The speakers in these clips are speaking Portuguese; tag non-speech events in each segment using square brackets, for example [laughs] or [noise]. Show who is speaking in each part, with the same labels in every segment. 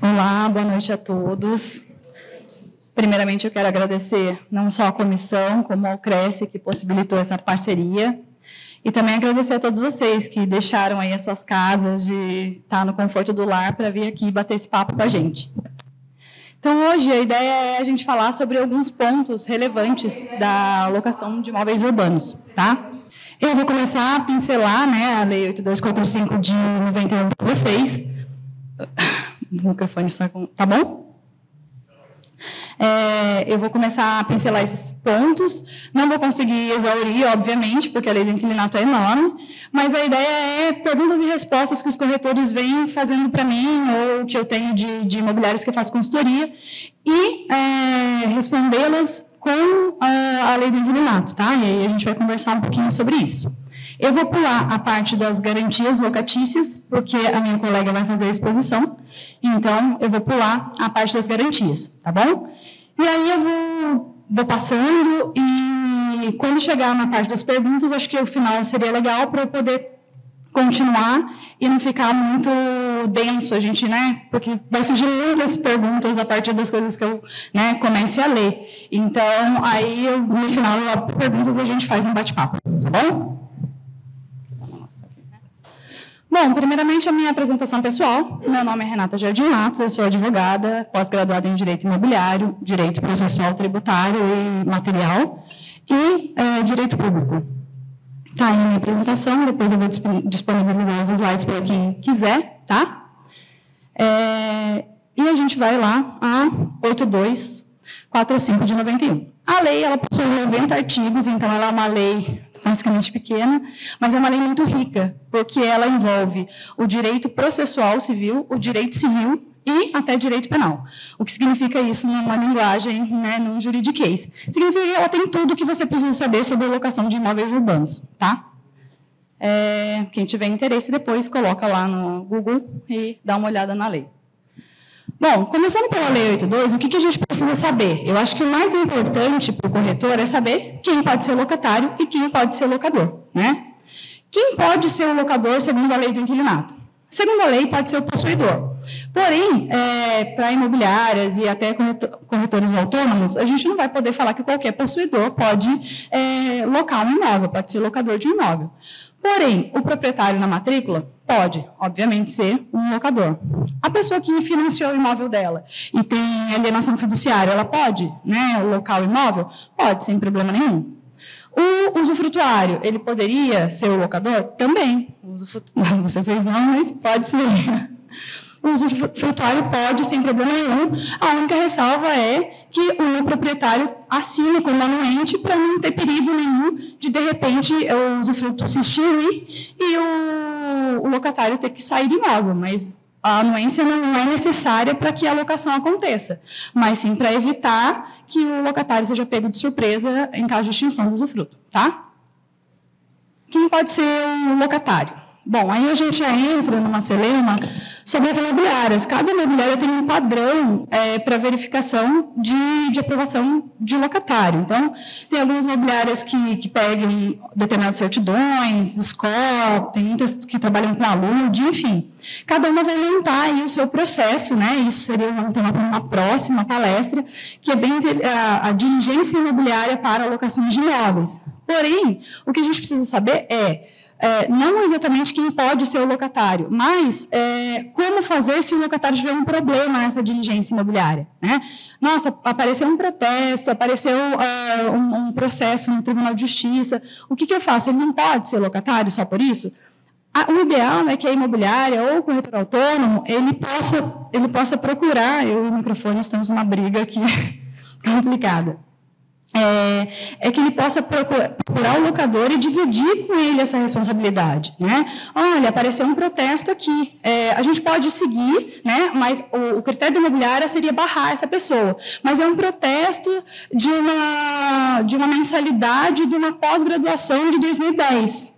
Speaker 1: Olá, boa noite a todos. Primeiramente, eu quero agradecer não só a comissão, como ao Cresce, que possibilitou essa parceria. E também agradecer a todos vocês que deixaram aí as suas casas de estar no conforto do lar para vir aqui bater esse papo com a gente. Então, hoje, a ideia é a gente falar sobre alguns pontos relevantes da alocação de imóveis urbanos, tá? Eu vou começar a pincelar né, a Lei 8245 de 91 para vocês. O microfone está com... Tá bom? É, eu vou começar a pincelar esses pontos. Não vou conseguir exaurir, obviamente, porque a lei do inquilinato é enorme, mas a ideia é perguntas e respostas que os corretores vêm fazendo para mim, ou que eu tenho de, de imobiliários que eu faço consultoria, e é, respondê-las com a, a lei do inquilinato, tá? E aí a gente vai conversar um pouquinho sobre isso. Eu vou pular a parte das garantias locatícias, porque a minha colega vai fazer a exposição. Então, eu vou pular a parte das garantias, tá bom? E aí eu vou, vou passando e quando chegar na parte das perguntas, acho que o final seria legal para eu poder continuar e não ficar muito denso a gente, né? Porque vai surgir muitas perguntas a partir das coisas que eu né, comece a ler. Então, aí eu, no final das perguntas a gente faz um bate-papo, tá bom? Bom, primeiramente a minha apresentação pessoal. Meu nome é Renata Jardim Matos, eu sou advogada, pós-graduada em Direito Imobiliário, Direito Processual Tributário e Material e é, Direito Público. Tá aí a minha apresentação, depois eu vou disponibilizar os slides para quem quiser, tá? É, e a gente vai lá a 8245 de 91. A lei, ela possui 90 artigos, então ela é uma lei basicamente pequena, mas é uma lei muito rica, porque ela envolve o direito processual civil, o direito civil e até direito penal. O que significa isso numa linguagem, né, num juridiquês? Significa que ela tem tudo o que você precisa saber sobre a locação de imóveis urbanos, tá? É, quem tiver interesse depois coloca lá no Google e dá uma olhada na lei. Bom, começando pela Lei 82, o que, que a gente precisa saber? Eu acho que o mais importante para o corretor é saber quem pode ser locatário e quem pode ser locador. Né? Quem pode ser o locador segundo a lei do inquilinato? Segundo a lei, pode ser o possuidor. Porém, é, para imobiliárias e até corretores autônomos, a gente não vai poder falar que qualquer possuidor pode é, locar um imóvel, pode ser locador de um imóvel. Porém, o proprietário na matrícula pode, obviamente, ser um locador. A pessoa que financiou o imóvel dela e tem alienação fiduciária, ela pode né, locar o imóvel? Pode, sem problema nenhum. O usufrutuário, ele poderia ser o locador? Também. Você fez não, mas pode ser o usufrutuário pode, sem problema nenhum. A única ressalva é que o proprietário assina como anuente para não ter perigo nenhum de, de repente, o usufruto se extinguir e o, o locatário ter que sair do imóvel. Mas a anuência não é necessária para que a locação aconteça, mas sim para evitar que o locatário seja pego de surpresa em caso de extinção do usufruto. Tá? Quem pode ser o locatário? Bom, aí a gente já entra numa celema sobre as imobiliárias. Cada imobiliária tem um padrão é, para verificação de, de, aprovação de locatário. Então, tem algumas imobiliárias que, que pegam determinadas certidões, SCOR, tem muitas que trabalham com alude, enfim. Cada uma vai montar aí o seu processo, né? Isso seria um tema para uma próxima palestra, que é bem a, a diligência imobiliária para alocações de imóveis. Porém, o que a gente precisa saber é é, não exatamente quem pode ser o locatário, mas é, como fazer se o locatário tiver um problema nessa diligência imobiliária. Né? Nossa, apareceu um protesto, apareceu uh, um, um, processo no Tribunal de Justiça. O que, que eu faço? Ele não pode ser locatário só por isso? o ideal é que a imobiliária ou o corretor autônomo ele possa, ele possa procurar. Eu e o microfone estamos numa briga aqui [laughs] complicada é, é, que ele possa procurar, o locador e dividir com ele essa responsabilidade. Né? Olha, apareceu um protesto aqui, é, a gente pode seguir, né? mas o, o, critério da imobiliária seria barrar essa pessoa. Mas é um protesto de uma, de uma mensalidade de uma pós-graduação de 2010.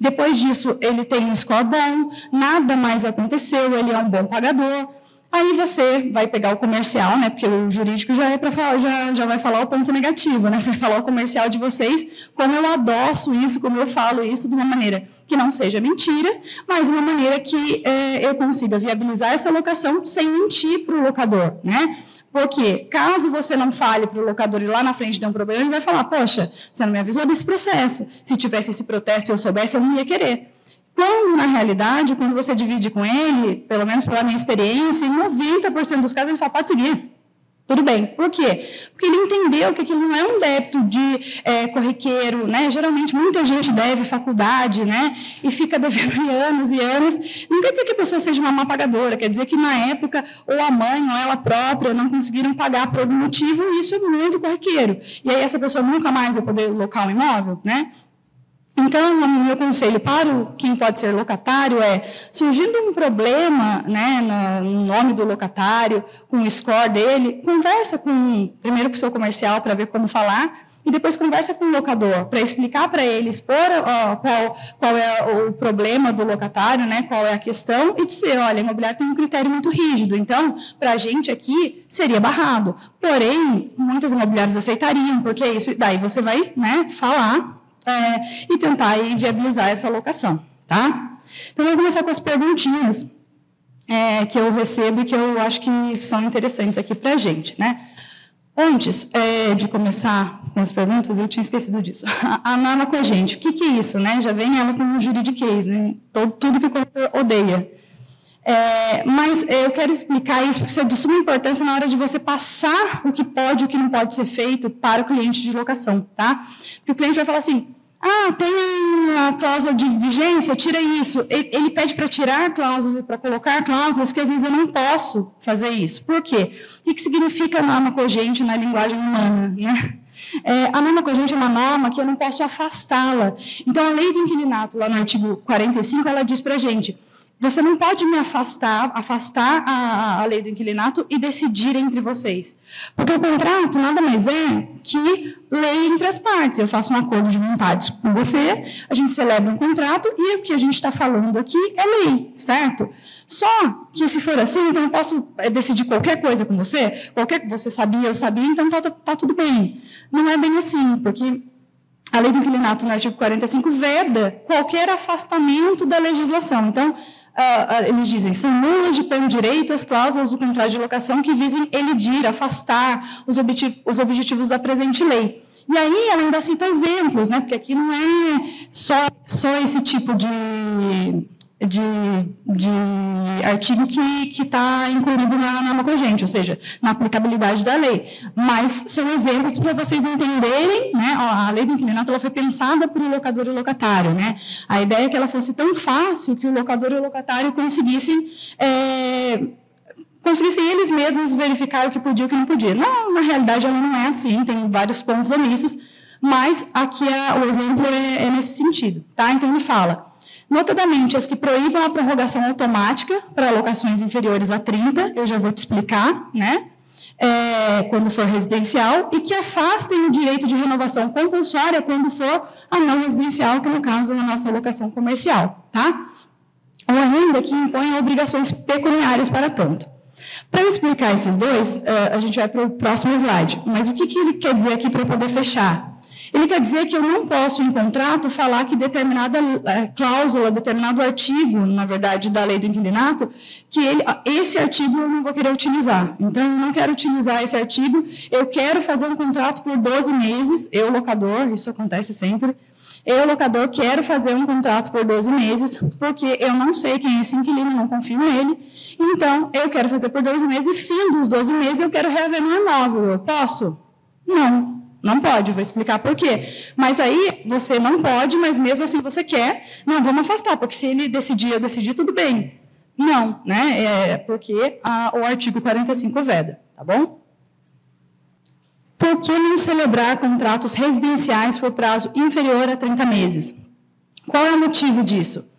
Speaker 1: Depois disso, ele tem um score bom, nada mais aconteceu, ele é um bom pagador. Aí você vai pegar o comercial, né? Porque o jurídico já é para falar, já, já vai falar o ponto negativo, né? Você vai falar o comercial de vocês, como eu adoço isso, como eu falo isso de uma maneira que não seja mentira, mas uma maneira que é, eu consiga viabilizar essa locação sem mentir para o locador, né? Porque caso você não fale para o locador e lá na frente der um problema, ele vai falar: Poxa, você não me avisou desse processo. Se tivesse esse protesto e eu soubesse, eu não ia querer. Quando, na realidade, quando você divide com ele, pelo menos pela minha experiência, em 90% dos casos ele fala, pode seguir. Tudo bem. Por quê? Porque ele entendeu que aquilo não é um débito de é, corriqueiro, né? Geralmente muita gente deve faculdade, né? E fica devendo [laughs] anos e anos. Não quer dizer que a pessoa seja uma má pagadora, quer dizer que na época ou a mãe ou ela própria não conseguiram pagar por algum motivo e isso é muito corriqueiro. E aí essa pessoa nunca mais vai poder locar um imóvel, né? Então, o meu conselho para quem pode ser locatário é, surgindo um problema né, no nome do locatário, com o score dele, conversa com, primeiro com o seu comercial para ver como falar, e depois conversa com o locador para explicar para ele, expor ó, qual, qual é o problema do locatário, né, qual é a questão, e dizer, olha, a imobiliária tem um critério muito rígido, então, para a gente aqui, seria barrado. Porém, muitas imobiliárias aceitariam, porque isso, daí você vai né, falar é, e tentar aí, viabilizar essa alocação. Tá? Então, vamos começar com as perguntinhas é, que eu recebo e que eu acho que são interessantes aqui para a gente. Né? Antes é, de começar com as perguntas, eu tinha esquecido disso. [laughs] A, Nana com a gente, o que, que é isso? Né? Já vem ela com um juridiquês, né? Todo, tudo que o corretor odeia. É, mas eu quero explicar isso porque isso é de suma importância na hora de você passar o que pode e o que não pode ser feito para o cliente de locação, tá? Porque o cliente vai falar assim, ah, tem a cláusula de vigência, tira isso. Ele, ele pede para tirar cláusulas, para colocar cláusulas, que às vezes eu não posso fazer isso. Por quê? O que significa norma cogente na linguagem humana, né? É, a norma cogente é uma norma que eu não posso afastá-la. Então, a lei do inquilinato, lá no artigo 45, ela diz para a gente você não pode me afastar, afastar a, a, lei do inquilinato e decidir entre vocês. Porque o contrato nada mais é que lei entre as partes. Eu faço um acordo de vontades com você, a gente celebra um contrato e o que a gente está falando aqui é lei, certo? Só que se for assim, então eu posso eh, decidir qualquer coisa com você, qualquer você sabia, eu sabia, então está tá, tá tudo bem. Não é bem assim, porque a lei do inquilinato no artigo 45 veda qualquer afastamento da legislação. Então, uh, eles dizem, são nulas de pleno direito as cláusulas do contrato de locação que visem elidir, afastar os, objetivos, os objetivos da presente lei. E aí ela ainda cita exemplos, né? porque aqui não é só, só esse tipo de de, de artigo que está incluído na norma cogente, ou seja, na aplicabilidade da lei. Mas são exemplos para vocês entenderem, né? a lei do inclinato ela foi pensada para o locador e o locatário. Né? A ideia é que ela fosse tão fácil que o locador e o locatário conseguissem. É, conseguissem eles mesmos verificar o que podia e o que não podia. Não, na realidade, ela não é assim, tem vários pontos omissos, mas aqui é, o exemplo é, é nesse sentido. Tá? Então, ele fala notadamente as que proíbam a prorrogação automática para alocações inferiores a 30, eu já vou te explicar, né? É, quando for residencial, e que afastem o direito de renovação compulsória quando for a não residencial, que no caso é a nossa alocação comercial, tá? Ou ainda que impõem obrigações pecuniárias para tanto. Para explicar esses dois, é, a gente vai para o próximo slide. Mas o que, que ele quer dizer aqui para poder fechar? Ele quer dizer que eu não posso, em contrato, falar que determinada é, cláusula, determinado artigo, na verdade, da lei do inquilinato, que ele, esse artigo eu não vou querer utilizar. Então, eu não quero utilizar esse artigo, eu quero fazer um contrato por 12 meses, eu, locador, isso acontece sempre, eu, locador, quero fazer um contrato por 12 meses, porque eu não sei quem é esse inquilino, não confio nele, então, eu quero fazer por 12 meses, e fim dos 12 meses eu quero reaver meu imóvel. Eu posso? Não. Não pode, vou explicar por quê. Mas aí você não pode, mas mesmo assim você quer. Não, vamos afastar, porque se ele decidir, eu decidir, tudo bem. Não, né? É porque a, o artigo 45 veda, tá bom? Por que não celebrar contratos residenciais por prazo inferior a 30 meses? Qual é o motivo disso?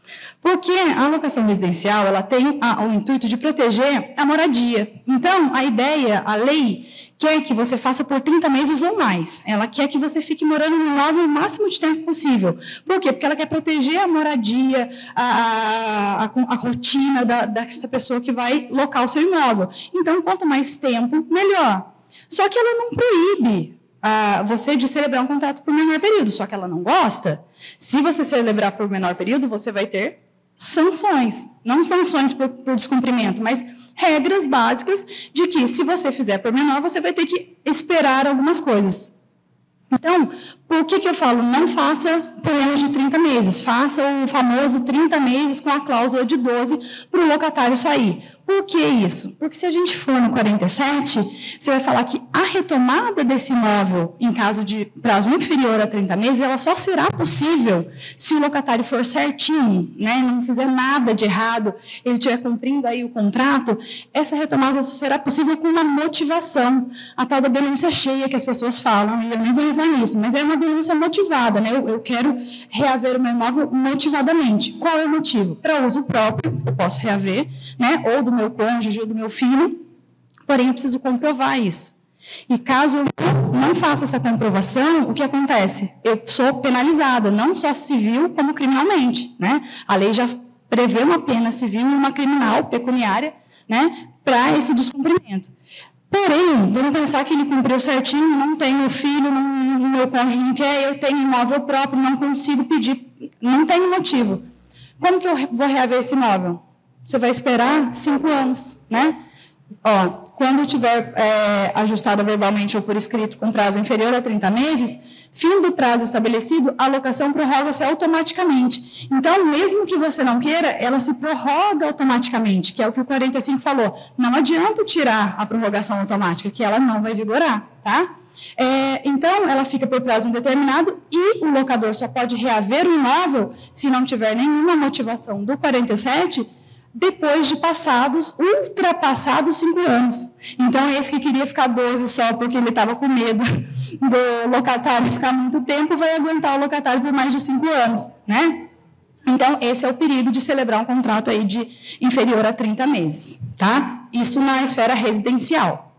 Speaker 1: Porque a locação residencial ela tem a, o intuito de proteger a moradia. Então, a ideia, a lei, quer que você faça por 30 meses ou mais. Ela quer que você fique morando no imóvel o máximo de tempo possível. Por quê? Porque ela quer proteger a moradia, a, a, a, a rotina da, dessa pessoa que vai locar o seu imóvel. Então, quanto mais tempo, melhor. Só que ela não proíbe ah, você de celebrar um contrato por menor período, só que ela não gosta. Se você celebrar por menor período, você vai ter sanções. Não sanções por, por descumprimento, mas regras básicas de que, se você fizer por menor, você vai ter que esperar algumas coisas. Então, por que, que eu falo? Não faça por menos de 30 meses. Faça o famoso 30 meses com a cláusula de 12 para o locatário sair. Por que isso? Porque se a gente for no 47, você vai falar que a retomada desse imóvel, em caso de prazo inferior a 30 meses, ela só será possível se o locatário for certinho, né, não fizer nada de errado, ele estiver cumprindo aí o contrato, essa retomada só será possível com uma motivação, a tal da denúncia cheia que as pessoas falam, e eu nem vou entrar nisso, mas é uma denúncia motivada, né, eu, eu quero reaver o meu imóvel motivadamente. Qual é o motivo? Para uso próprio, eu posso reaver, né, ou do meu cônjuge ou do meu filho, porém eu preciso comprovar isso. E caso eu não faça essa comprovação, o que acontece? Eu sou penalizada, não só civil, como criminalmente. Né? A lei já prevê uma pena civil e uma criminal pecuniária né, para esse descumprimento. Porém, vamos pensar que ele cumpriu certinho, não tenho filho, não, meu cônjuge não quer, eu tenho imóvel próprio, não consigo pedir, não tenho motivo. Como que eu vou reaver esse imóvel? Você vai esperar cinco anos, né? Ó, quando tiver é, ajustada verbalmente ou por escrito com prazo inferior a 30 meses, fim do prazo estabelecido, a locação prorroga-se automaticamente. Então, mesmo que você não queira, ela se prorroga automaticamente, que é o que o 45 falou. Não adianta tirar a prorrogação automática, que ela não vai vigorar, tá? É, então, ela fica por prazo indeterminado e o locador só pode reaver o imóvel se não tiver nenhuma motivação do 47 depois de passados, ultrapassados cinco anos. Então, esse que queria ficar 12 só porque ele estava com medo do locatário ficar muito tempo, vai aguentar o locatário por mais de cinco anos, né? Então, esse é o perigo de celebrar um contrato aí de inferior a 30 meses, tá? Isso na esfera residencial.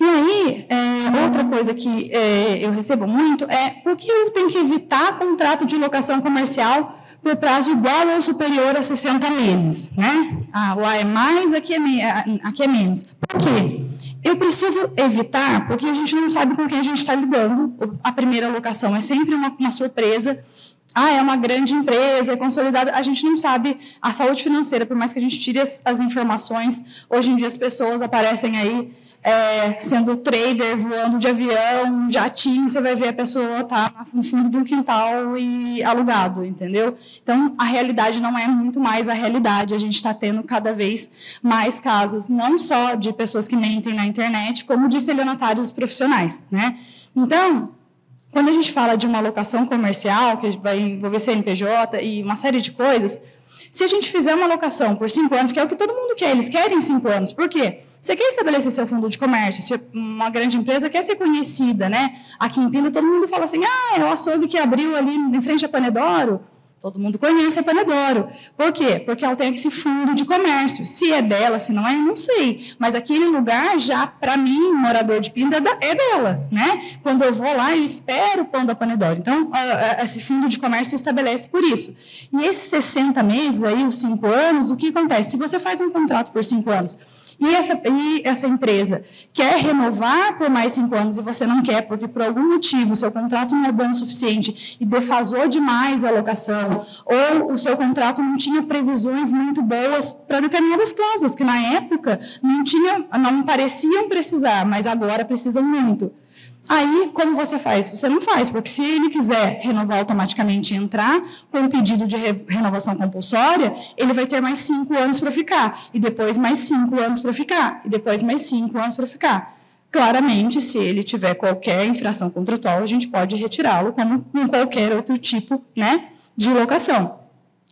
Speaker 1: E aí, é, outra coisa que é, eu recebo muito é por que eu tenho que evitar contrato de locação comercial por prazo igual ou superior a 60 meses. Né? Ah, lá é mais, aqui é, aqui é menos. Por quê? Eu preciso evitar, porque a gente não sabe com quem a gente está lidando. A primeira locação é sempre uma, uma surpresa. Ah, é uma grande empresa, é consolidada. A gente não sabe a saúde financeira, por mais que a gente tire as, as informações. Hoje em dia as pessoas aparecem aí é, sendo trader, voando de avião, jatinho, você vai ver a pessoa tá no fundo de um quintal e alugado, entendeu? Então, a realidade não é muito mais a realidade. A gente está tendo cada vez mais casos, não só de pessoas que mentem na internet, como de estelionatários profissionais, né? Então, quando a gente fala de uma locação comercial, que vai envolver CNPJ e uma série de coisas, se a gente fizer uma locação por cinco anos, que é o que todo mundo quer, eles querem cinco anos, por quê? Você quer estabelecer seu fundo de comércio, se uma grande empresa quer ser conhecida, né? Aqui em Pina todo mundo fala assim, ah, é o açougue que abriu ali em frente a Panedoro. Todo mundo conhece a Panedoro. Por quê? Porque ela tem esse fundo de comércio. Se é dela, se não é, não sei. Mas aquele lugar, já para mim, morador de Pinda, é dela. Né? Quando eu vou lá, eu espero o pão da Panedoro. Então, esse fundo de comércio se estabelece por isso. E esses 60 meses, aí, os 5 anos, o que acontece? Se você faz um contrato por 5 anos e essa, e essa empresa quer renovar por mais cinco anos e você não quer, porque por algum motivo o seu contrato não é bom o suficiente e defasou demais a locação, ou o seu contrato não tinha previsões muito boas para determinadas cláusulas, que na época não, tinha, não pareciam precisar, mas agora precisam muito. Aí, como você faz? Você não faz, porque se ele quiser renovar automaticamente e entrar com um pedido de re renovação compulsória, ele vai ter mais cinco anos para ficar, e depois mais cinco anos para ficar, e depois mais cinco anos para ficar. Claramente, se ele tiver qualquer infração contratual, a gente pode retirá-lo, como em qualquer outro tipo né, de locação.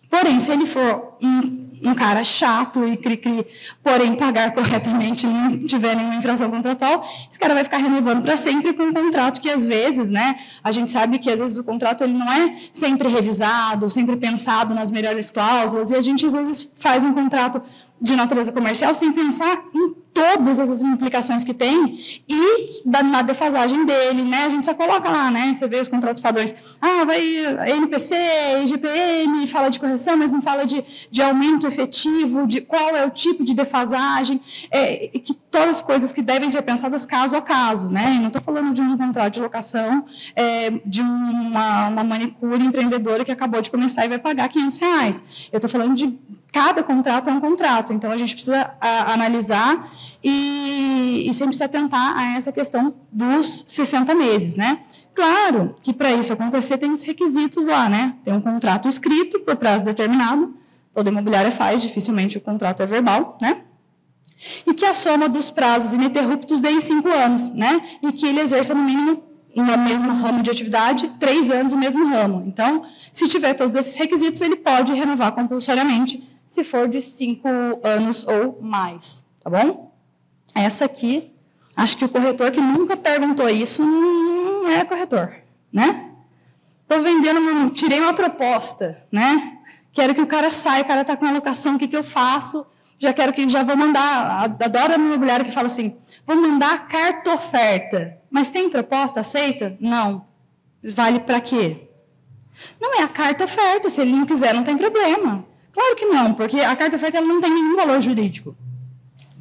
Speaker 1: Porém, se ele for um, um cara chato e cri-cri, porém pagar corretamente e não tiver nenhuma infração contratual, esse cara vai ficar renovando para sempre com um contrato que às vezes, né, a gente sabe que às vezes o contrato ele não é sempre revisado, sempre pensado nas melhores cláusulas, e a gente às vezes faz um contrato de natureza comercial sem pensar em todas as implicações que tem e da, na defasagem dele, né? A gente só coloca lá, né? Você vê os contratos padrões. Ah, vai NPC, IGPM, fala de correção, mas não fala de, de aumento efetivo, de qual é o tipo de defasagem, é, que todas as coisas que devem ser pensadas caso a caso, né? Eu não estou falando de um contrato de locação é, de uma, uma manicure empreendedora que acabou de começar e vai pagar 500 reais. Eu estou falando de cada contrato é um contrato, então a gente precisa a, analisar e, e sempre se atentar a essa questão dos 60 meses, né? Claro que para isso acontecer tem os requisitos lá, né? Tem um contrato escrito por prazo determinado, toda imobiliária faz, dificilmente o contrato é verbal, né? E que a soma dos prazos ininterruptos dê em cinco anos, né? E que ele exerça no mínimo no mesmo ramo de atividade, três anos no mesmo ramo. Então, se tiver todos esses requisitos, ele pode renovar compulsoriamente se for de cinco anos ou mais, tá bom? Essa aqui, acho que o corretor que nunca perguntou isso não é corretor, né? Estou vendendo, tirei uma proposta, né? Quero que o cara saia, o cara está com alocação, o que, que eu faço? Já quero que já vou mandar, adoro a imobiliária que fala assim, vou mandar carta oferta. Mas tem proposta aceita? Não. Vale para quê? Não é a carta oferta, se ele não quiser, não tem problema. Claro que não, porque a carta oferta ela não tem nenhum valor jurídico.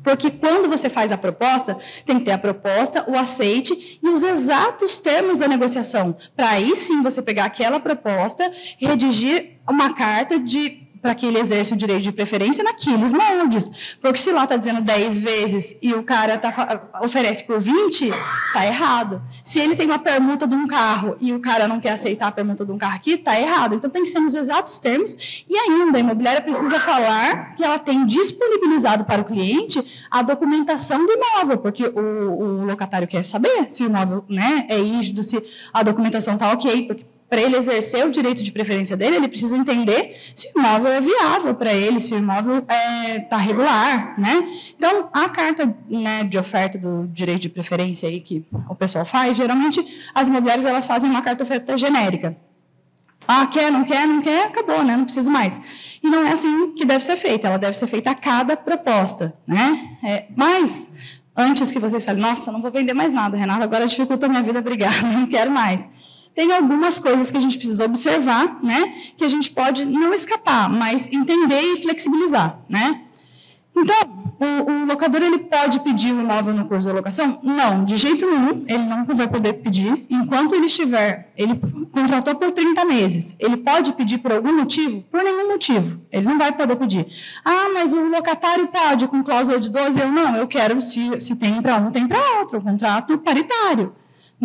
Speaker 1: Porque quando você faz a proposta, tem que ter a proposta, o aceite e os exatos termos da negociação. Para aí sim você pegar aquela proposta, redigir uma carta de para que ele exerça o direito de preferência naqueles moldes. Porque se lá está dizendo 10 vezes e o cara tá, oferece por 20, tá errado. Se ele tem uma permuta de um carro e o cara não quer aceitar a permuta de um carro aqui, tá errado. Então tem que ser nos exatos termos. E ainda, a imobiliária precisa falar que ela tem disponibilizado para o cliente a documentação do imóvel, porque o, o locatário quer saber se o imóvel né, é rígido, se a documentação está ok, porque para ele exercer o direito de preferência dele, ele precisa entender se o imóvel é viável para ele, se o imóvel está é, tá regular, né? Então, a carta né, de oferta do direito de preferência aí que o pessoal faz, geralmente as imobiliárias elas fazem uma carta oferta genérica. Ah, quer, não quer, não quer, acabou, né? Não preciso mais. E não é assim que deve ser feita. Ela deve ser feita a cada proposta, né? É, mas antes que vocês falem, nossa, não vou vender mais nada, Renata, agora dificultou minha vida, obrigada, [laughs] não quero mais tem algumas coisas que a gente precisa observar, né? Que a gente pode não escapar, mas entender e flexibilizar, né? Então, o, o, locador ele pode pedir o imóvel no curso de locação? Não, de jeito nenhum, ele não vai poder pedir. Enquanto ele estiver, ele contratou por 30 meses, ele pode pedir por algum motivo? Por nenhum motivo, ele não vai poder pedir. Ah, mas o locatário pode, com cláusula de 12, eu não, eu quero, se, se tem para um, tem para outro, contrato paritário.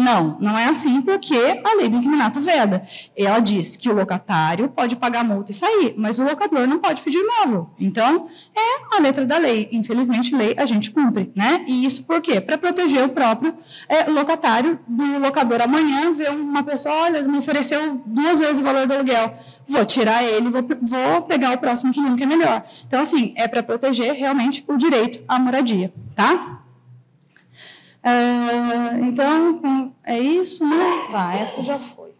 Speaker 1: Não, não é assim porque a lei do inquilinato veda. Ela diz que o locatário pode pagar multa e sair, mas o locador não pode pedir imóvel. Então, é a letra da lei. Infelizmente, lei a gente cumpre, né? E isso por quê? Para proteger o próprio é, locatário do locador amanhã ver uma pessoa, olha, me ofereceu duas vezes o valor do aluguel. Vou tirar ele, vou, vou pegar o próximo inquilino que é melhor. Então, assim, é para proteger realmente o direito à moradia, tá? Ah, então, é isso, né? Tá, essa já foi.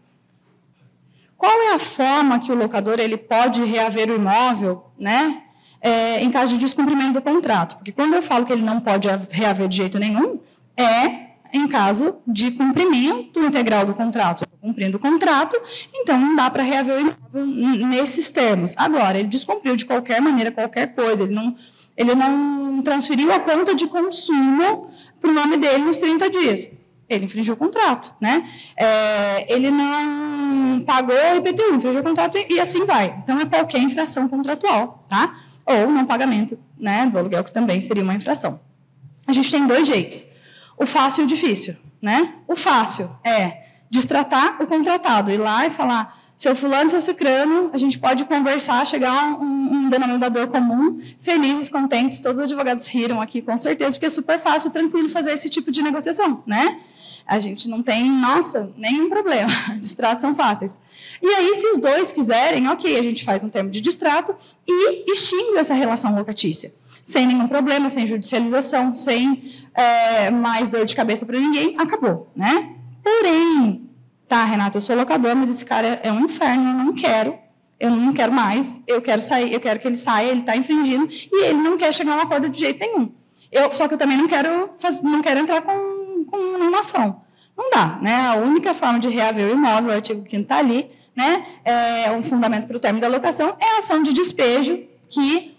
Speaker 1: Qual é a forma que o locador ele pode reaver o imóvel, né? É, em caso de descumprimento do contrato? Porque quando eu falo que ele não pode reaver de jeito nenhum, é em caso de cumprimento integral do contrato. Cumprindo o contrato, então não dá para reaver o imóvel nesses termos. Agora, ele descumpriu de qualquer maneira, qualquer coisa, ele não ele não transferiu a conta de consumo para o nome dele nos 30 dias. Ele infringiu o contrato, né? É, ele não pagou o IPTU, infringiu o contrato e, e, assim vai. Então, é qualquer infração contratual, tá? Ou não pagamento né, do aluguel, que também seria uma infração. A gente tem dois jeitos. O fácil e o difícil, né? O fácil é destratar o contratado, ir lá e falar seu fulano, seu cicrano, a gente pode conversar, chegar a um, um, denominador comum, felizes, contentes, todos os advogados riram aqui, com certeza, porque é super fácil, tranquilo fazer esse tipo de negociação, né? A gente não tem, nossa, nenhum problema. [laughs] Distratos são fáceis. E aí, se os dois quiserem, ok, a gente faz um termo de distrato e extingue essa relação locatícia. Sem nenhum problema, sem judicialização, sem é, mais dor de cabeça para ninguém, acabou, né? Porém, tá, Renata, eu sou locador, mas esse cara é um inferno, eu não quero, eu não quero mais, eu quero sair, eu quero que ele saia, ele está infringindo, e ele não quer chegar a um acordo de jeito nenhum. Eu, só que eu também não quero, não quero entrar com, com uma ação. Não dá, né? A única forma de reaver o imóvel, o artigo 5 está ali, né? É um fundamento para o término da locação, é a ação de despejo, que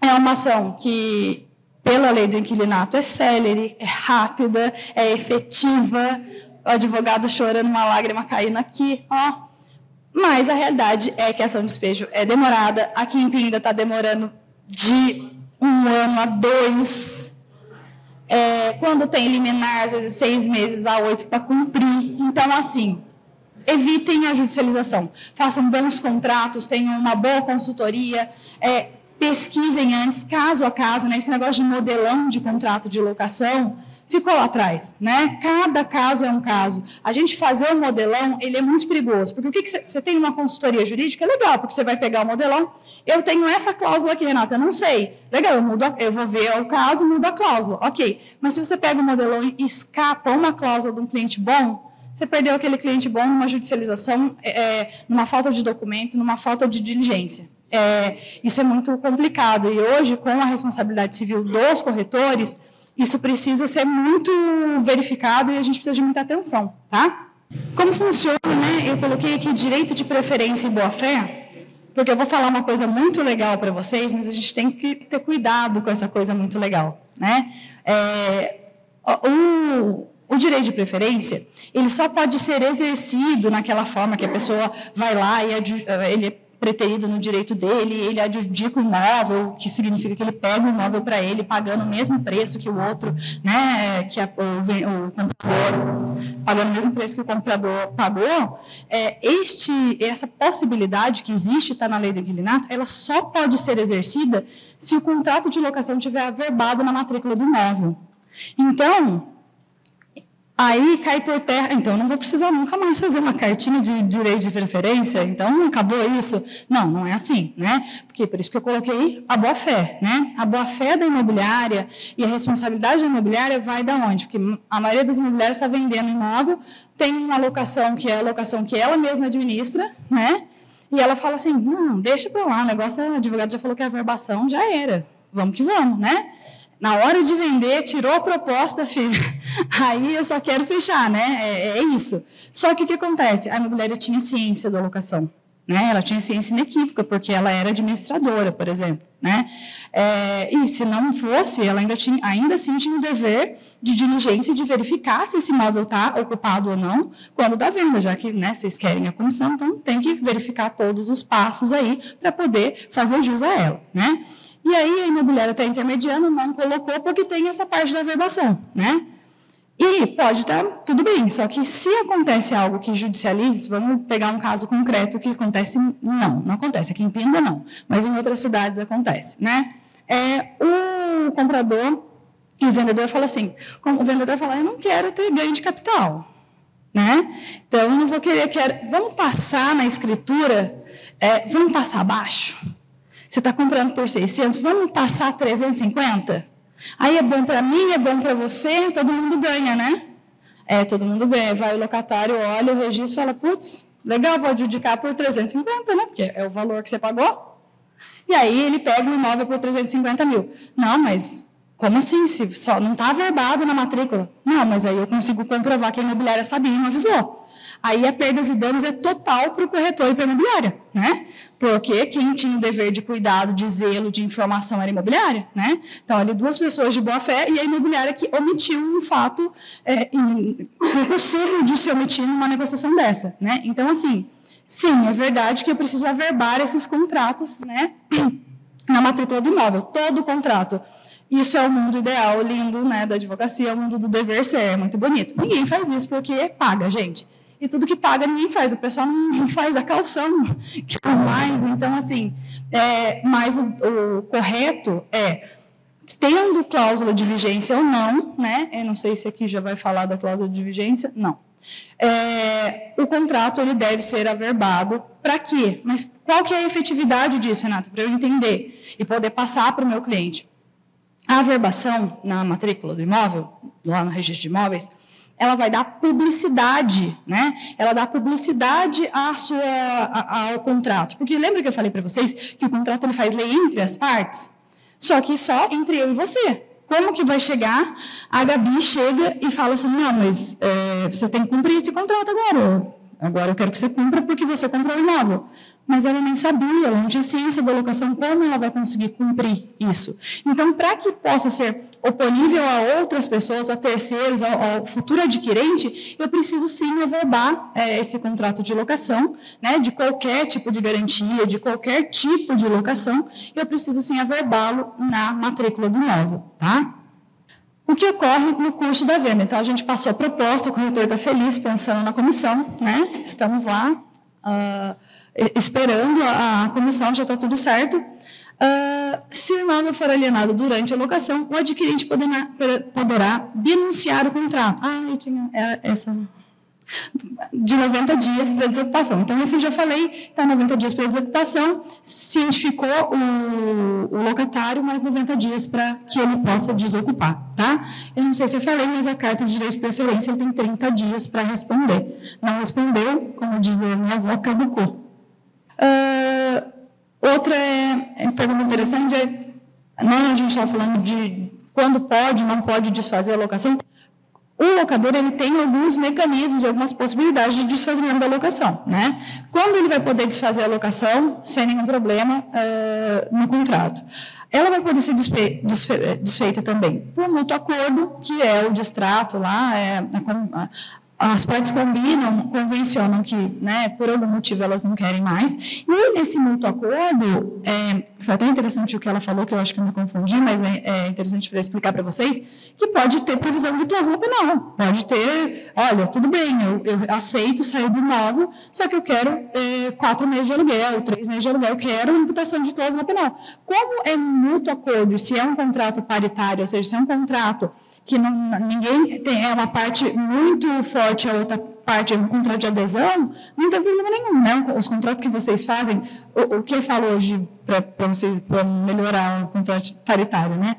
Speaker 1: é uma ação que, pela lei do inquilinato, é célere, é rápida, é efetiva. O advogado chorando uma lágrima caindo aqui, ó. Mas a realidade é que a ação de despejo é demorada. Aqui em Pinda está demorando de um ano a dois. É, quando tem liminar, às vezes seis meses a oito para cumprir. Então, assim, evitem a judicialização. Façam bons contratos, tenham uma boa consultoria, é, pesquisem antes, caso a caso, né? Esse negócio de modelão de contrato de locação ficou atrás, né? Cada caso é um caso. A gente fazer o modelão, ele é muito perigoso, porque o que você tem uma consultoria jurídica é legal, porque você vai pegar o modelão, eu tenho essa cláusula aqui, Renata, eu não sei. Legal, eu, mudo a, eu vou ver o caso, mudo a cláusula. Ok. Mas se você pega o modelão e escapa uma cláusula de um cliente bom, você perdeu aquele cliente bom numa judicialização, é, é, numa falta de documento, numa falta de diligência. É, isso é muito complicado. E hoje, com a responsabilidade civil dos corretores, isso precisa ser muito verificado e a gente precisa de muita atenção, tá? Como funciona, né? Eu coloquei aqui direito de preferência e boa-fé porque eu vou falar uma coisa muito legal para vocês, mas a gente tem que ter cuidado com essa coisa muito legal, né? É, o, o direito de preferência, ele só pode ser exercido naquela forma que a pessoa vai lá e ele preterido no direito dele, ele adjudica o imóvel, que significa que ele pega o imóvel para ele, pagando o mesmo preço que o outro, né, que a, o, o, comprador, pagando o mesmo preço que o comprador pagou, é, este, essa possibilidade que existe, está na lei do inquilinato, ela só pode ser exercida se o contrato de locação tiver averbado na matrícula do imóvel. Então, Aí cai por terra, então não vou precisar nunca mais fazer uma cartinha de direito de preferência, então acabou isso. Não, não é assim, né? Porque por isso que eu coloquei a boa-fé, né? A boa-fé da imobiliária e a responsabilidade da imobiliária vai da onde? Porque a maioria das imobiliárias está vendendo imóvel, tem uma locação que é a locação que ela mesma administra, né? E ela fala assim, não, deixa para lá, o negócio, o advogado já falou que a verbação já era, vamos que vamos, né? Na hora de vender, tirou a proposta, [laughs] filho. Aí eu só quero fechar, né? É, é isso. Só que o que acontece? A imobiliária tinha ciência da locação. Né? Ela tinha ciência inequívoca, porque ela era administradora, por exemplo. Né? É, e se não fosse, ela ainda, tinha, ainda assim tinha o dever de diligência de verificar se esse imóvel está ocupado ou não quando da venda, já que né, vocês querem a comissão, então tem que verificar todos os passos aí para poder fazer jus a ela. Né? E aí a imobiliária está intermediando, não colocou porque tem essa parte da verbação, né? E pode estar tá, tudo bem, só que se acontece algo que judicialize, vamos pegar um caso concreto que acontece, não, não acontece, aqui em Pinda não, mas em outras cidades acontece, né? É, o comprador e o vendedor fala assim, o vendedor fala, eu não quero ter ganho de capital, né? Então, eu não vou querer, quero, vamos passar na escritura, é, vamos passar abaixo, você está comprando por 600, vamos passar 350? Aí é bom para mim, é bom para você, todo mundo ganha, né? É, todo mundo ganha. Vai o locatário, olha o registro e fala, putz, legal, vou adjudicar por 350, né? Porque é o valor que você pagou. E aí ele pega o imóvel por 350 mil. Não, mas como assim? Se só não está averbado na matrícula? Não, mas aí eu consigo comprovar que a imobiliária sabia e não avisou aí a perdas e danos é total para o corretor e para a imobiliária, né? Porque quem tinha o dever de cuidado, de zelo, de informação era a imobiliária, né? Então, ali duas pessoas de boa fé e a imobiliária que omitiu um fato é, impossível de se omitir numa negociação dessa, né? Então, assim, sim, é verdade que eu preciso averbar esses contratos, né? [clears throat] Na matrícula do imóvel, todo o contrato. Isso é o mundo ideal, lindo, né, da advocacia, é o mundo do dever ser, é muito bonito. Ninguém faz isso porque paga, gente e tudo que paga ninguém faz. O pessoal não faz a calção, que [laughs] é mais. Então, assim, é, mas o, o correto é tendo cláusula de vigência ou não, né? Eu não sei se aqui já vai falar da cláusula de vigência, não. É, o contrato ele deve ser averbado para quê? Mas qual que é a efetividade disso, Renata? Para eu entender e poder passar para o meu cliente. A averbação na matrícula do imóvel, lá no registro de imóveis, ela vai dar publicidade, né? Ela dá publicidade à sua, ao contrato. Porque lembra que eu falei para vocês que o contrato ele faz lei entre as partes? Só que só entre eu e você. Como que vai chegar? A Gabi chega e fala assim: não, mas é, você tem que cumprir esse contrato agora. Agora eu quero que você cumpra porque você comprou o imóvel. Mas ela nem sabia, ela não tinha ciência da locação, como ela vai conseguir cumprir isso? Então, para que possa ser oponível a outras pessoas, a terceiros, ao, ao futuro adquirente, eu preciso sim averbar é, esse contrato de locação, né, de qualquer tipo de garantia, de qualquer tipo de locação, eu preciso sim averbá-lo na matrícula do imóvel, tá? O que ocorre no curso da venda? Então, a gente passou a proposta, o corretor está feliz, pensando na comissão, né? Estamos lá, uh, esperando a, a comissão, já está tudo certo. Uh, se o imóvel for alienado durante a locação, o adquirente poderá, poderá denunciar o contrato. Ah, eu tinha é, essa de 90 dias para desocupação. Então, isso eu já falei, está 90 dias para desocupação, cientificou o, o, locatário, mais 90 dias para que ele possa desocupar, tá? Eu não sei se eu falei, mas a carta de direito de preferência tem 30 dias para responder. Não respondeu, como diz a minha avó, caducou. Uh, outra é, é pergunta interessante é, não a gente está falando de quando pode, não pode desfazer a locação, o locador ele tem alguns mecanismos, algumas possibilidades de desfazimento da locação. Né? Quando ele vai poder desfazer a locação sem nenhum problema uh, no contrato? Ela vai poder ser desfe desfeita também por mútuo acordo, que é o distrato lá, é a, as partes combinam, convencionam que, né, por algum motivo elas não querem mais. E nesse mútuo acordo, é, foi até interessante o que ela falou, que eu acho que eu me confundi, mas é, é interessante para explicar para vocês, que pode ter previsão de cláusula penal. Pode ter, olha, tudo bem, eu, eu aceito sair do imóvel, só que eu quero é, quatro meses de aluguel, três meses de aluguel, eu quero imputação de cláusula penal. Como é mútuo acordo, se é um contrato paritário, ou seja, se é um contrato que não, ninguém tem, é uma parte muito forte, a outra parte é um contrato de adesão, não tem problema nenhum, né? Os contratos que vocês fazem, o, o que eu falo hoje para vocês, para melhorar o contrato paritário, né?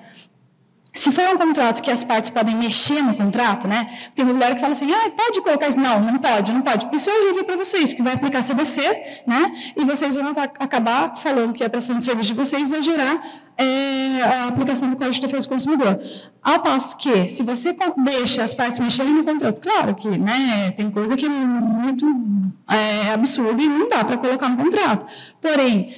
Speaker 1: Se for um contrato que as partes podem mexer no contrato, né? Tem imobiliário que fala assim, ah, pode colocar isso. Não, não pode, não pode. Isso é horrível para vocês, porque vai aplicar CBC, né? E vocês vão acabar falando que a prestação de serviço de vocês vai gerar é, a aplicação do Código de Defesa do Consumidor. Ao passo que, se você deixa as partes mexerem no contrato, claro que né, tem coisa que é muito é, absurda e não dá para colocar no contrato. Porém,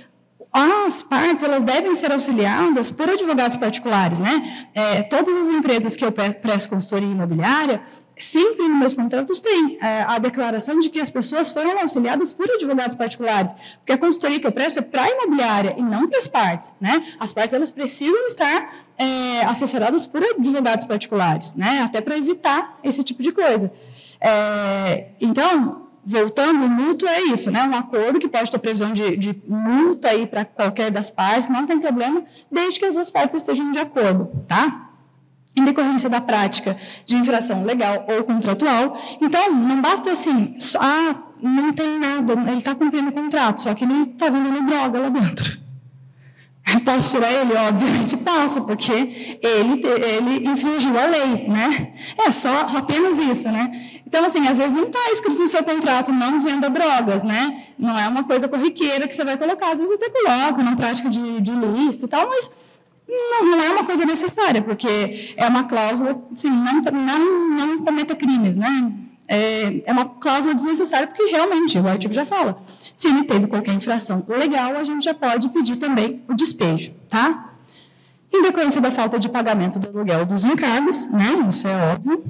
Speaker 1: as partes elas devem ser auxiliadas por advogados particulares, né? É, todas as empresas que eu presto consultoria imobiliária, sempre nos meus contratos tem é, a declaração de que as pessoas foram auxiliadas por advogados particulares, porque a consultoria que eu presto é para imobiliária e não para as partes, né? As partes elas precisam estar é, assessoradas por advogados particulares, né? Até para evitar esse tipo de coisa. É, então voltando, mútuo é isso, né? Um acordo que pode ter previsão de, de multa aí para qualquer das partes, não tem problema, desde que as duas partes estejam de acordo, tá? Em decorrência da prática de infração legal ou contratual. Então, não basta assim, ah, não tem nada, ele está cumprindo o contrato, só que ele está vendendo droga lá dentro. [laughs] Posso tirar ele? Obviamente passa, porque ele, ele infringiu a lei, né? É só apenas isso, né? Então, assim, às vezes não está escrito no seu contrato, não venda drogas, né? Não é uma coisa corriqueira que você vai colocar, às vezes até coloca na prática de, de listo e tal, mas não, não, é uma coisa necessária, porque é uma cláusula, assim, não, não, não cometa crimes, né? É, é uma cláusula desnecessária, porque realmente, o artigo já fala, se ele teve qualquer infração legal, a gente já pode pedir também o despejo, tá? Em decorrência da falta de pagamento do aluguel dos encargos, né, isso é óbvio,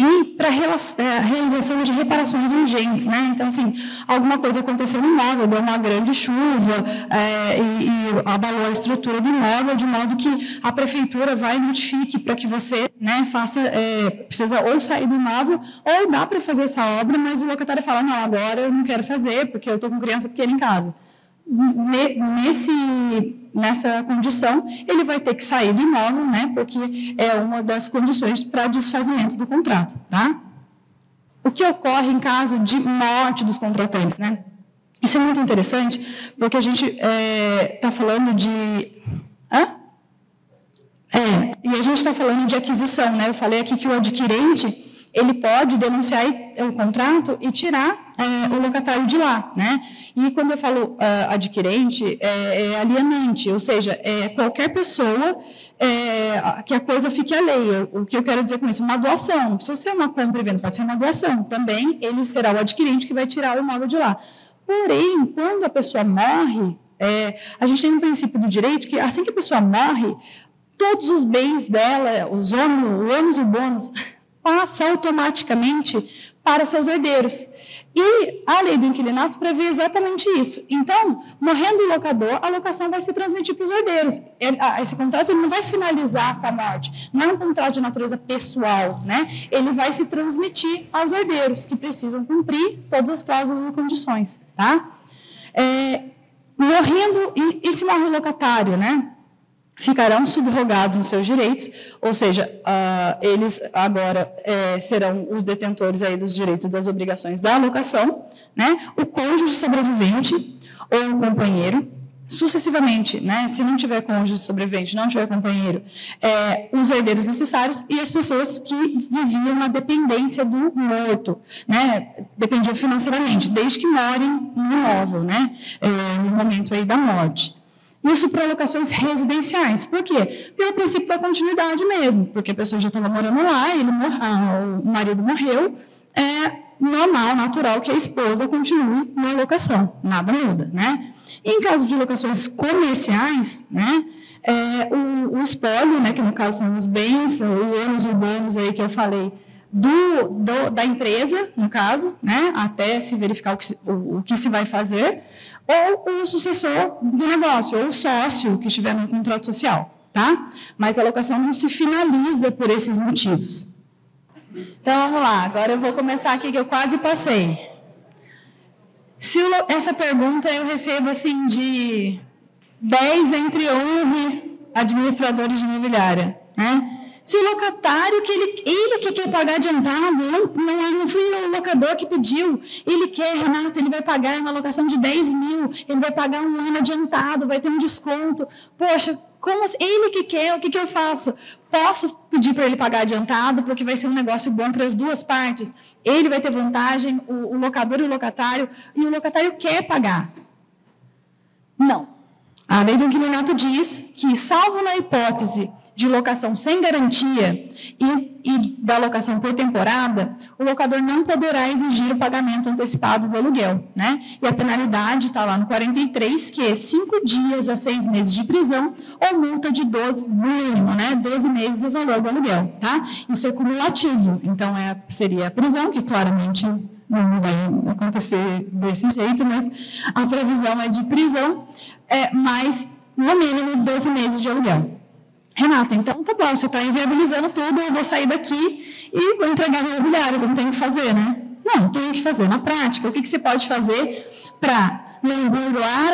Speaker 1: e para é, a realização de reparações urgentes, né? Então, assim, alguma coisa aconteceu no imóvel, deu uma grande chuva é, e, e, abalou a estrutura do imóvel, de modo que a prefeitura vai e notifique para que você, né, faça, é, precisa ou sair do imóvel, ou dá para fazer essa obra, mas o locatário fala, não, agora eu não quero fazer, porque eu estou com criança pequena em casa. Nesse, nessa condição, ele vai ter que sair do imóvel, né, porque é uma das condições para desfazimento do contrato. Tá? O que ocorre em caso de morte dos contratantes? Né? Isso é muito interessante, porque a gente está é, tá falando de. Hã? É, e a gente está falando de aquisição, né? Eu falei aqui que o adquirente ele pode denunciar o contrato e tirar é, o locatário de lá, né? E quando eu falo uh, adquirente, é, é, alienante, ou seja, é qualquer pessoa é, que a coisa fique alheia. O que eu quero dizer com isso? Uma doação, não precisa ser uma compra e venda, pode ser uma doação. Também ele será o adquirente que vai tirar o imóvel de lá. Porém, quando a pessoa morre, é, a gente tem um princípio do direito que assim que a pessoa morre, todos os bens dela, os ônus, o ônus e o bônus, passa automaticamente para seus herdeiros. E a lei do inquilinato prevê exatamente isso. Então, morrendo o locador, a locação vai se transmitir para os herdeiros. Esse contrato não vai finalizar com a morte. Não é um contrato de natureza pessoal, né? Ele vai se transmitir aos herdeiros, que precisam cumprir todas as cláusulas e condições, tá? É, morrendo, e, e se morre o locatário, né? Ficarão subrogados nos seus direitos, ou seja, uh, eles agora é, serão os detentores aí dos direitos e das obrigações da alocação, né? o cônjuge sobrevivente ou o companheiro, sucessivamente, né? se não tiver cônjuge sobrevivente, não tiver companheiro, é, os herdeiros necessários e as pessoas que viviam na dependência do morto, né? dependiam financeiramente, desde que morem no imóvel, né? É, no momento aí da morte. Isso para locações residenciais. Por quê? Pelo princípio da continuidade mesmo, porque a pessoa já estava morando lá, ele mor ah, o marido morreu, é normal, natural que a esposa continue na locação, nada muda, né? Em caso de locações comerciais, né, é, o, o espólio, né, que no caso são os bens, o ônus bônus aí que eu falei, do, do, da empresa, no caso, né, até se verificar o que, o, o que se vai fazer, ou o sucessor do negócio, ou o sócio que estiver no contrato social, tá? Mas a locação não se finaliza por esses motivos. Então vamos lá, agora eu vou começar aqui que eu quase passei. Se essa pergunta eu recebo assim de 10 entre 11 administradores de imobiliária, né? Se o locatário, que ele, ele que quer pagar adiantado, não, não, não foi o locador que pediu. Ele quer, Renata, ele vai pagar uma locação de 10 mil, ele vai pagar um ano adiantado, vai ter um desconto. Poxa, como assim? Ele que quer, o que, que eu faço? Posso pedir para ele pagar adiantado, porque vai ser um negócio bom para as duas partes. Ele vai ter vantagem, o, o locador e o locatário, e o locatário quer pagar. Não. A lei do inquilinato diz que, salvo na hipótese de locação sem garantia e, e, da locação por temporada, o locador não poderá exigir o pagamento antecipado do aluguel. Né? E a penalidade está lá no 43, que é 5 dias a 6 meses de prisão ou multa de 12, mínimo, né? 12 meses o valor do aluguel. Tá? Isso é cumulativo, então é, seria a prisão, que claramente não vai acontecer desse jeito, mas a previsão é de prisão, é, mais no mínimo 12 meses de aluguel. Renata, então tá bom, você está inviabilizando tudo, eu vou sair daqui e vou entregar no imobiliário, como tem que fazer, né? Não, tem que fazer na prática. O que, que você pode fazer para não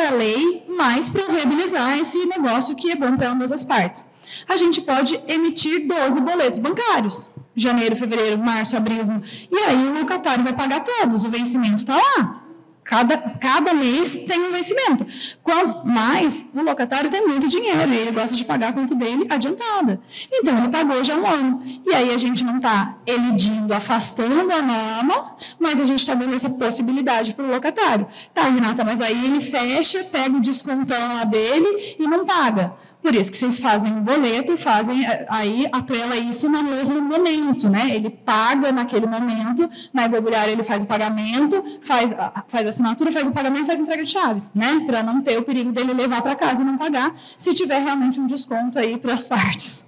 Speaker 1: a lei, mas para viabilizar esse negócio que é bom para ambas as partes? A gente pode emitir 12 boletos bancários. Janeiro, fevereiro, março, abril. E aí o locatário vai pagar todos, o vencimento está lá. Cada, cada mês tem um vencimento. Quanto mais, o locatário tem muito dinheiro e ele gosta de pagar a conta dele adiantada. Então, ele pagou já um ano. E aí a gente não está elidindo, afastando a norma, mas a gente está dando essa possibilidade para o locatário. Tá, Renata, mas aí ele fecha, pega o descontão lá dele e não paga. Por isso que vocês fazem um boleto e fazem, eh, aí atrela isso no mesmo momento, né? Ele paga naquele momento, na imobiliária ele faz o pagamento, faz, faz a assinatura, faz o pagamento faz a entrega de chaves, né? Para não ter o perigo dele levar para casa e não pagar, se tiver realmente um desconto aí para as [laughs] partes.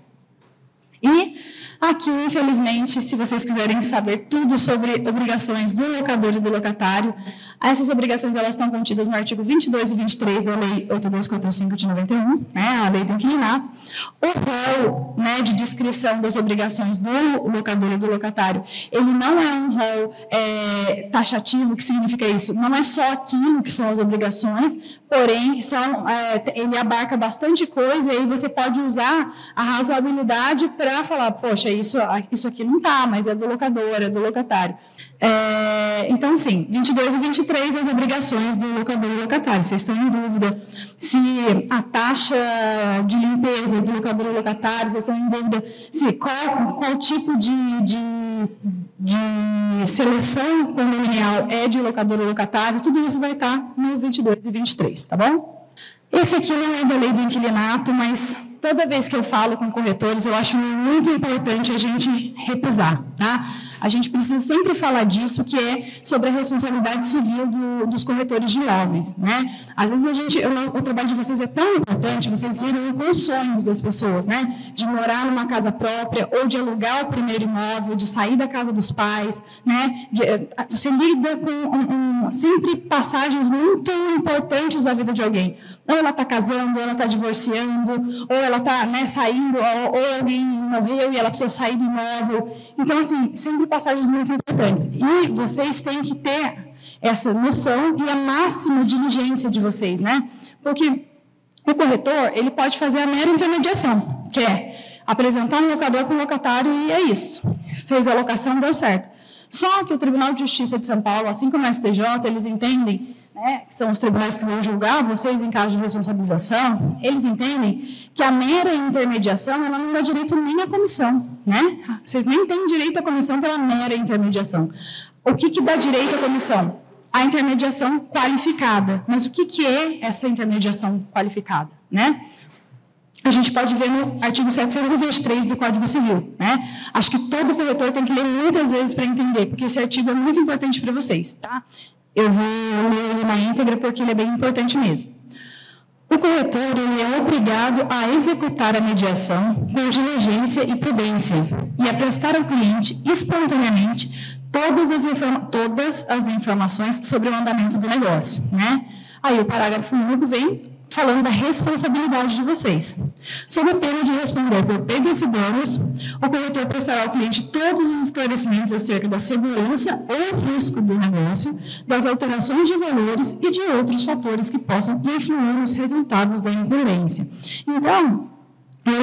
Speaker 1: E Aqui, infelizmente, se vocês quiserem saber tudo sobre obrigações do locador e do locatário, essas obrigações elas estão contidas no artigo 22 e 23 da Lei 8245 de 91, né, a Lei do Inquilinato. O rol né, de descrição das obrigações do locador e do locatário, ele não é um rol é, taxativo, que significa isso? Não é só aquilo que são as obrigações, porém, são, é, ele abarca bastante coisa e aí você pode usar a razoabilidade para falar, poxa, isso, isso aqui não está, mas é do locador, é do locatário. É, então, sim, 22 e 23 as obrigações do locador e locatário. Vocês estão em dúvida se a taxa de limpeza do locador e locatário, vocês estão em dúvida se qual, qual tipo de, de, de seleção condominial é de locador ou locatário, tudo isso vai estar no 22 e 23, tá bom? Esse aqui não é da lei do inquilinato, mas toda vez que eu falo com corretores, eu acho muito importante a gente repisar, tá? A gente precisa sempre falar disso, que é sobre a responsabilidade civil do, dos corretores de imóveis, né? Às vezes a gente, eu, o trabalho de vocês é tão importante, vocês lidam com os sonhos das pessoas, né? De morar numa casa própria ou de alugar o primeiro imóvel, de sair da casa dos pais, né? De, eh, você lida com um, um, sempre passagens muito importantes da vida de alguém. Ou ela está casando, ou ela está divorciando, ou ela está né, saindo, ou, ou alguém morreu e ela precisa sair do imóvel. Então, assim, sempre passagens muito importantes. E vocês têm que ter essa noção e a máxima diligência de vocês, né? Porque o corretor, ele pode fazer a mera intermediação, que é apresentar um locador para o locatário e é isso. Fez a locação, deu certo. Só que o Tribunal de Justiça de São Paulo, assim como o STJ, eles entendem né, que são os tribunais que vão julgar vocês em caso de responsabilização, eles entendem que a mera intermediação ela não dá direito nem à comissão. Né? Vocês nem têm direito à comissão pela mera intermediação. O que, que dá direito à comissão? A intermediação qualificada. Mas o que, que é essa intermediação qualificada? Né? a gente pode ver no artigo 723 do Código Civil. Né? Acho que todo corretor tem que ler muitas vezes para entender, porque esse artigo é muito importante para vocês. Tá? Eu vou ler ele na íntegra porque ele é bem importante mesmo. O corretor é obrigado a executar a mediação com diligência e prudência e a prestar ao cliente espontaneamente todas as, todas as informações sobre o andamento do negócio. Né? Aí o parágrafo único vem falando da responsabilidade de vocês. Sob a pena de responder por perdas e danos, o corretor prestará ao cliente todos os esclarecimentos acerca da segurança ou risco do negócio, das alterações de valores e de outros fatores que possam influir nos resultados da incumbência. Então,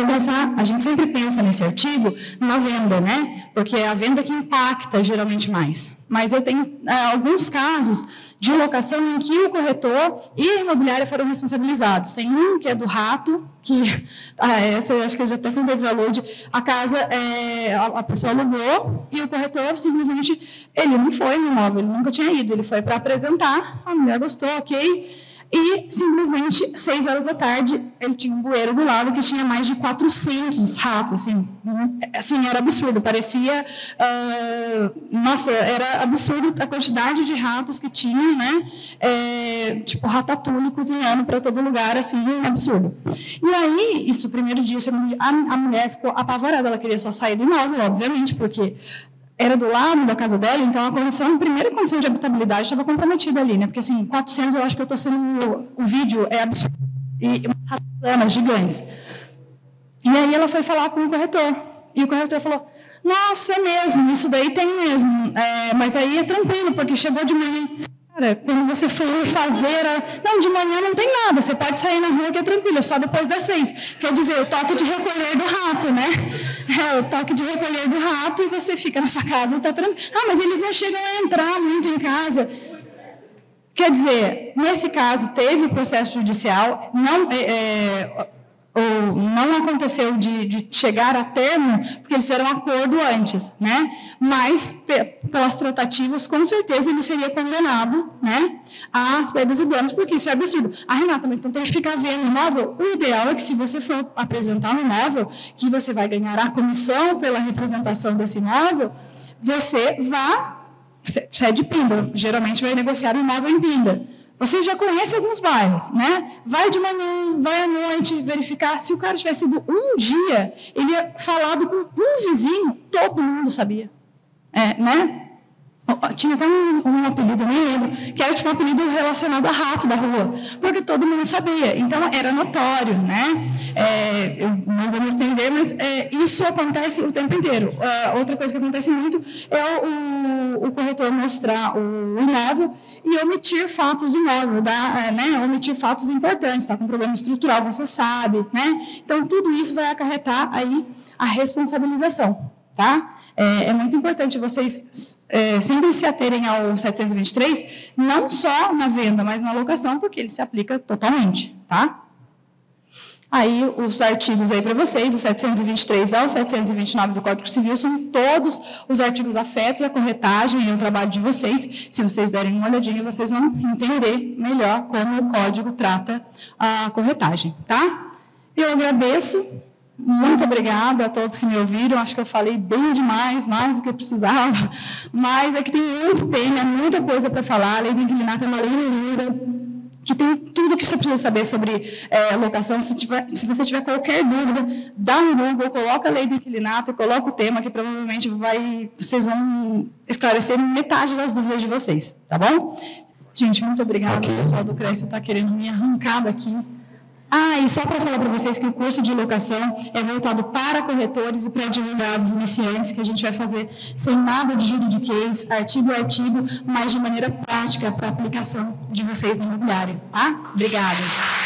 Speaker 1: pensar, a gente sempre pensa nesse artigo na venda, né? Porque é a venda que impacta geralmente mais. Mas eu tenho é, alguns casos de locação em que o corretor e a imobiliária foram responsabilizados. Tem um que é do rato, que [laughs] ah, essa eu acho que eu já até contei valor de a casa é, a, a, pessoa alugou e o corretor simplesmente ele não foi no imóvel, ele nunca tinha ido, ele foi para apresentar, a mulher gostou, ok e, simplesmente, seis horas da tarde, ele tinha um bueiro do lado que tinha mais de 400 ratos. Assim, assim era absurdo. Parecia. Uh, nossa, era absurdo a quantidade de ratos que tinha, né? É, tipo, ratatouille cozinhando para todo lugar, assim, absurdo. E aí, isso, primeiro dia, segundo dia, a, a mulher ficou apavorada. Ela queria só sair do imóvel, obviamente, porque era do lado da casa dela, então a condição, a primeira condição de habitabilidade estava comprometida ali, né? Porque assim, 400 eu acho que eu estou sendo o vídeo é absurdo e umas gigantes. E aí ela foi falar com o corretor e o corretor falou: Nossa, é mesmo, isso daí tem mesmo, é, mas aí é tranquilo porque chegou de manhã. Cara, quando você for fazer. A... Não, de manhã não tem nada, você pode sair na rua que é tranquilo, é só depois das seis. Quer dizer, o toque de recolher do rato, né? É o toque de recolher do rato e você fica na sua casa, está tranquilo. Ah, mas eles não chegam a entrar muito em casa. Quer dizer, nesse caso, teve processo judicial, não, é, é, ou não aconteceu de, de, chegar a termo, porque eles fizeram um acordo antes, né? Mas, pelas tratativas, com certeza ele seria condenado, né? Às perdas e danos, porque isso é absurdo. Ah, Renata, mas então tem que ficar vendo o imóvel? O ideal é que, se você for apresentar um imóvel, que você vai ganhar a comissão pela representação desse imóvel, você vá, você é de pinda, geralmente vai negociar o imóvel em pinda Você já conhece alguns bairros, né? Vai de manhã, vai à noite verificar. Se o cara tivesse ido um dia, ele ia falado com um vizinho, todo mundo sabia. É, né? Tinha até um, um, apelido, nem lembro, que era tipo um apelido relacionado a rato da rua, porque todo mundo sabia, então era notório, né? É, eu não vou me estender, mas é, isso acontece o tempo inteiro. Uh, outra coisa que acontece muito é o, o corretor mostrar o imóvel e omitir fatos do imóvel, da, é, né? omitir fatos importantes, está com problema estrutural, você sabe, né? Então, tudo isso vai acarretar aí a responsabilização, tá? É, é muito importante vocês é, sempre se aterem ao 723, não só na venda, mas na locação, porque ele se aplica totalmente, tá? Aí, os artigos aí para vocês, o 723 ao 729 do Código Civil, são todos os artigos afetos à corretagem e ao trabalho de vocês. Se vocês derem uma olhadinha, vocês vão entender melhor como o código trata a corretagem, tá? Eu agradeço muito obrigada a todos que me ouviram. Acho que eu falei bem demais, mais do que eu precisava. Mas é que tem muito tema, muita coisa para falar. A lei do inquilinato é uma lei linda, que tem tudo que você precisa saber sobre é, locação. Se, tiver, se, você tiver qualquer dúvida, dá um Google, coloca a lei do inquilinato, coloca o tema, que provavelmente vai, vocês vão esclarecer metade das dúvidas de vocês. Tá bom? Gente, muito obrigada. Okay. O pessoal do CRES está querendo me arrancar daqui. Ah, e só para falar para vocês que o curso de locação é voltado para corretores e para advogados iniciantes, que a gente vai fazer sem nada de juridiquês, artigo a artigo, mas de maneira prática para a aplicação de vocês na imobiliária. Tá? Obrigada.